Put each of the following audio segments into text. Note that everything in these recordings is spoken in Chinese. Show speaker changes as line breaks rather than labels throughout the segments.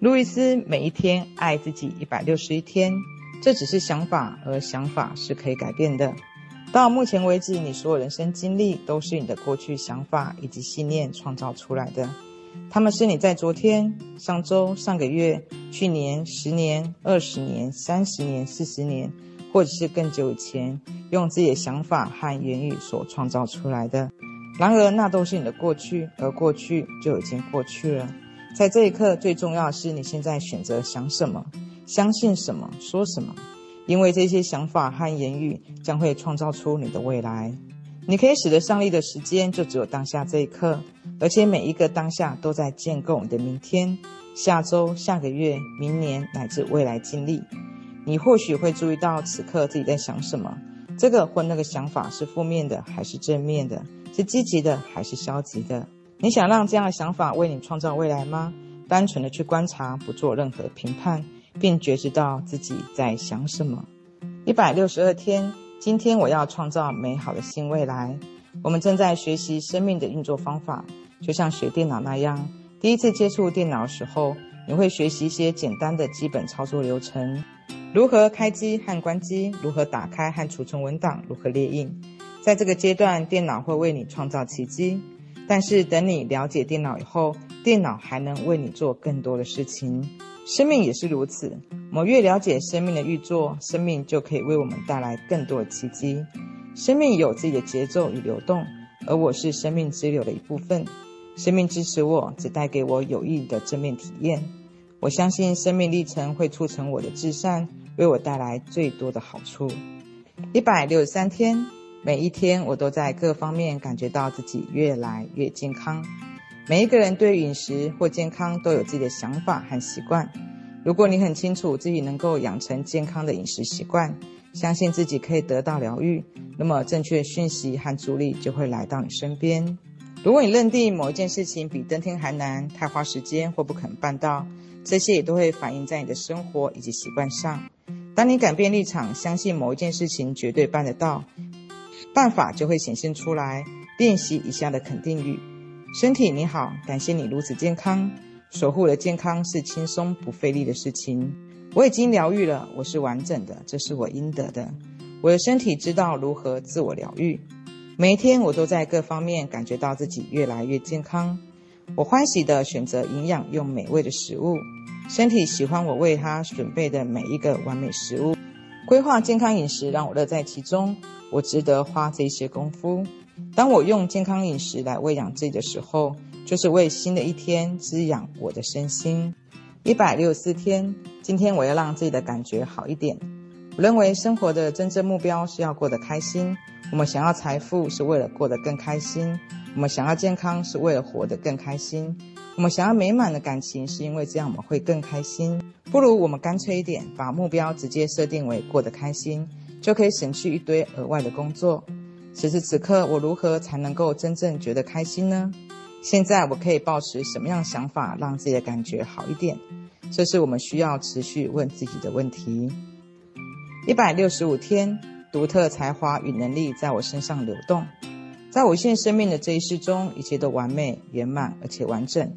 路易斯每一天爱自己一百六十一天，这只是想法，而想法是可以改变的。到目前为止，你所有人生经历都是你的过去想法以及信念创造出来的。他们是你在昨天、上周、上个月、去年、十年、二十年、三十年、四十年，或者是更久以前，用自己的想法和言语所创造出来的。然而，那都是你的过去，而过去就已经过去了。在这一刻，最重要的是你现在选择想什么、相信什么、说什么，因为这些想法和言语将会创造出你的未来。你可以使得上力的时间就只有当下这一刻，而且每一个当下都在建构你的明天、下周、下个月、明年乃至未来经历。你或许会注意到此刻自己在想什么，这个或那个想法是负面的还是正面的，是积极的还是消极的。你想让这样的想法为你创造未来吗？单纯的去观察，不做任何评判，并觉知到自己在想什么。一百六十二天，今天我要创造美好的新未来。我们正在学习生命的运作方法，就像学电脑那样。第一次接触电脑的时候，你会学习一些简单的基本操作流程：如何开机和关机，如何打开和储存文档，如何列印。在这个阶段，电脑会为你创造奇迹。但是等你了解电脑以后，电脑还能为你做更多的事情。生命也是如此，我们越了解生命的运作，生命就可以为我们带来更多的奇迹。生命有自己的节奏与流动，而我是生命之流的一部分。生命支持我，只带给我有益的正面体验。我相信生命历程会促成我的至善，为我带来最多的好处。一百六十三天。每一天，我都在各方面感觉到自己越来越健康。每一个人对饮食或健康都有自己的想法和习惯。如果你很清楚自己能够养成健康的饮食习惯，相信自己可以得到疗愈，那么正确讯息和助力就会来到你身边。如果你认定某一件事情比登天还难，太花时间或不肯办到，这些也都会反映在你的生活以及习惯上。当你改变立场，相信某一件事情绝对办得到。办法就会显现出来。练习以下的肯定语：身体你好，感谢你如此健康。守护的健康是轻松不费力的事情。我已经疗愈了，我是完整的，这是我应得的。我的身体知道如何自我疗愈。每一天我都在各方面感觉到自己越来越健康。我欢喜的选择营养又美味的食物。身体喜欢我为它准备的每一个完美食物。规划健康饮食让我乐在其中。我值得花这些功夫。当我用健康饮食来喂养自己的时候，就是为新的一天滋养我的身心。一百六十四天，今天我要让自己的感觉好一点。我认为生活的真正目标是要过得开心。我们想要财富是为了过得更开心。我们想要健康是为了活得更开心。我们想要美满的感情是因为这样我们会更开心。不如我们干脆一点，把目标直接设定为过得开心。就可以省去一堆额外的工作。此时此刻，我如何才能够真正觉得开心呢？现在我可以抱持什么样想法，让自己的感觉好一点？这是我们需要持续问自己的问题。一百六十五天，独特才华与能力在我身上流动。在我现生命的这一世中，一切都完美、圆满而且完整。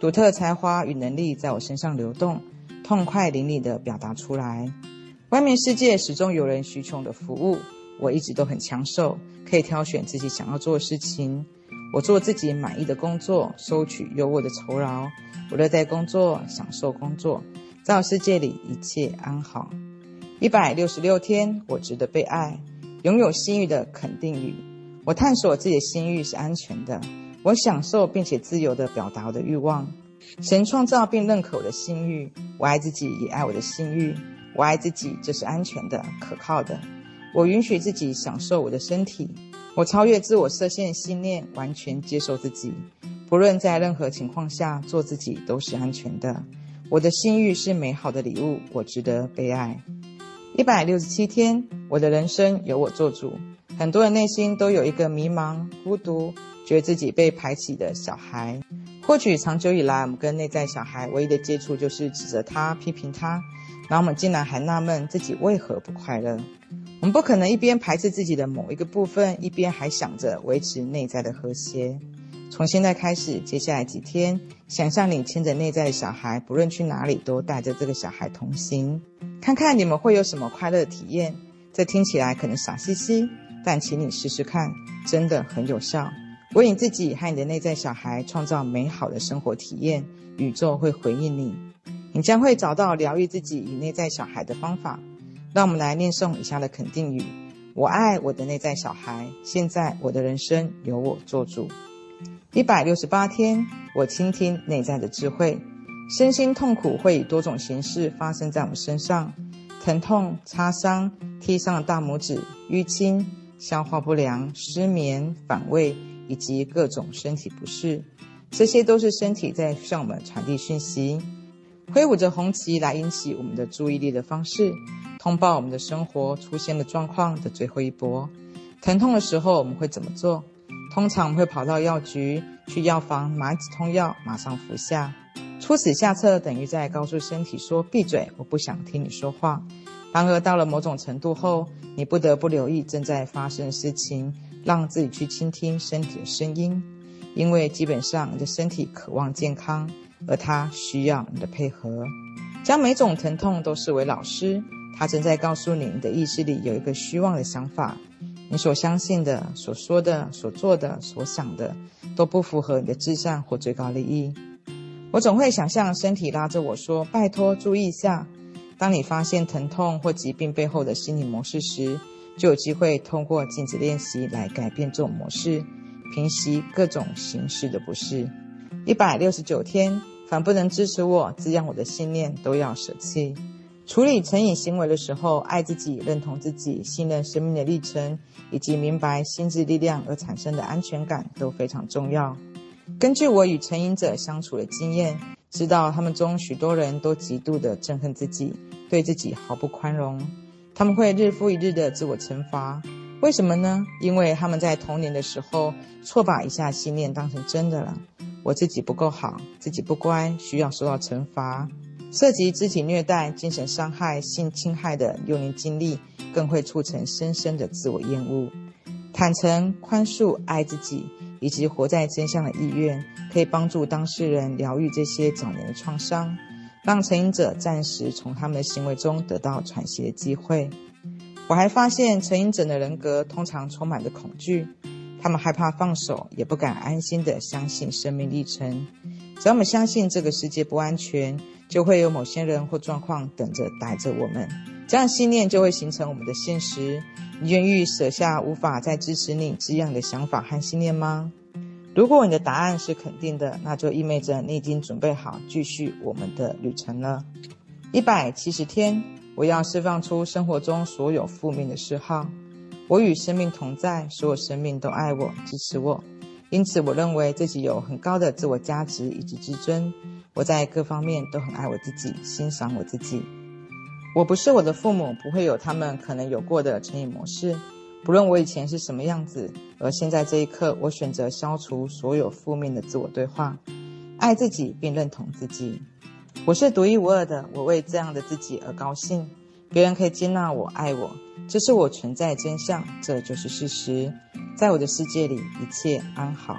独特才华与能力在我身上流动，痛快淋漓地表达出来。外面世界始终有人需求的服务，我一直都很抢手，可以挑选自己想要做的事情。我做自己满意的工作，收取优渥的酬劳。我乐在工作，享受工作，在我世界里一切安好。一百六十六天，我值得被爱，拥有心欲的肯定语。我探索自己的心欲是安全的，我享受并且自由地表达我的欲望。神创造并认可我的性欲，我爱自己也爱我的性欲。我爱自己，这是安全的、可靠的。我允许自己享受我的身体。我超越自我设限的信念，完全接受自己。不论在任何情况下，做自己都是安全的。我的性欲是美好的礼物，我值得被爱。一百六十七天，我的人生由我做主。很多人内心都有一个迷茫、孤独、觉得自己被排挤的小孩。或许长久以来，我们跟内在小孩唯一的接触就是指责他、批评他。然后我们竟然还纳闷自己为何不快乐。我们不可能一边排斥自己的某一个部分，一边还想着维持内在的和谐。从现在开始，接下来几天，想象你牵着内在的小孩，不论去哪里都带着这个小孩同行，看看你们会有什么快乐体验。这听起来可能傻兮兮，但请你试试看，真的很有效。为你自己和你的内在小孩创造美好的生活体验，宇宙会回应你，你将会找到疗愈自己与内在小孩的方法。让我们来念诵以下的肯定语：我爱我的内在小孩，现在我的人生由我做主。一百六十八天，我倾听内在的智慧。身心痛苦会以多种形式发生在我们身上：疼痛、擦伤、踢伤的大拇指、淤青、消化不良、失眠、反胃，以及各种身体不适。这些都是身体在向我们传递讯息。挥舞着红旗来引起我们的注意力的方式，通报我们的生活出现了状况的最后一波。疼痛的时候，我们会怎么做？通常我们会跑到药局，去药房买止痛药，马上服下。出此下策，等于在告诉身体说：“闭嘴，我不想听你说话。”然而到了某种程度后，你不得不留意正在发生的事情，让自己去倾听身体的声音，因为基本上你的身体渴望健康，而它需要你的配合。将每种疼痛都视为老师，它正在告诉你，你的意识里有一个虚妄的想法。你所相信的、所说的、所做的、所想的，都不符合你的至善或最高利益。我总会想象身体拉着我说：“拜托，注意一下。”当你发现疼痛或疾病背后的心理模式时，就有机会通过镜子练习来改变这种模式，平息各种形式的不适。一百六十九天，凡不能支持我、滋养我的信念，都要舍弃。处理成瘾行为的时候，爱自己、认同自己、信任生命的历程，以及明白心智力量而产生的安全感都非常重要。根据我与成瘾者相处的经验，知道他们中许多人都极度的憎恨自己，对自己毫不宽容。他们会日复一日的自我惩罚，为什么呢？因为他们在童年的时候错把以下信念当成真的了：我自己不够好，自己不乖，需要受到惩罚。涉及肢体虐待、精神伤害、性侵害的幼年经历，更会促成深深的自我厌恶。坦诚、宽恕、爱自己，以及活在真相的意愿，可以帮助当事人疗愈这些早年的创伤，让成瘾者暂时从他们的行为中得到喘息的机会。我还发现，成瘾者的人格通常充满着恐惧，他们害怕放手，也不敢安心地相信生命历程。只要我们相信这个世界不安全，就会有某些人或状况等着逮着我们，这样信念就会形成我们的现实。你愿意舍下无法再支持你这样的想法和信念吗？如果你的答案是肯定的，那就意味着你已经准备好继续我们的旅程了。一百七十天，我要释放出生活中所有负面的嗜好。我与生命同在，所有生命都爱我、支持我，因此我认为自己有很高的自我价值以及自尊。我在各方面都很爱我自己，欣赏我自己。我不是我的父母，不会有他们可能有过的成瘾模式。不论我以前是什么样子，而现在这一刻，我选择消除所有负面的自我对话，爱自己并认同自己。我是独一无二的，我为这样的自己而高兴。别人可以接纳我、爱我，这是我存在真相，这就是事实。在我的世界里，一切安好。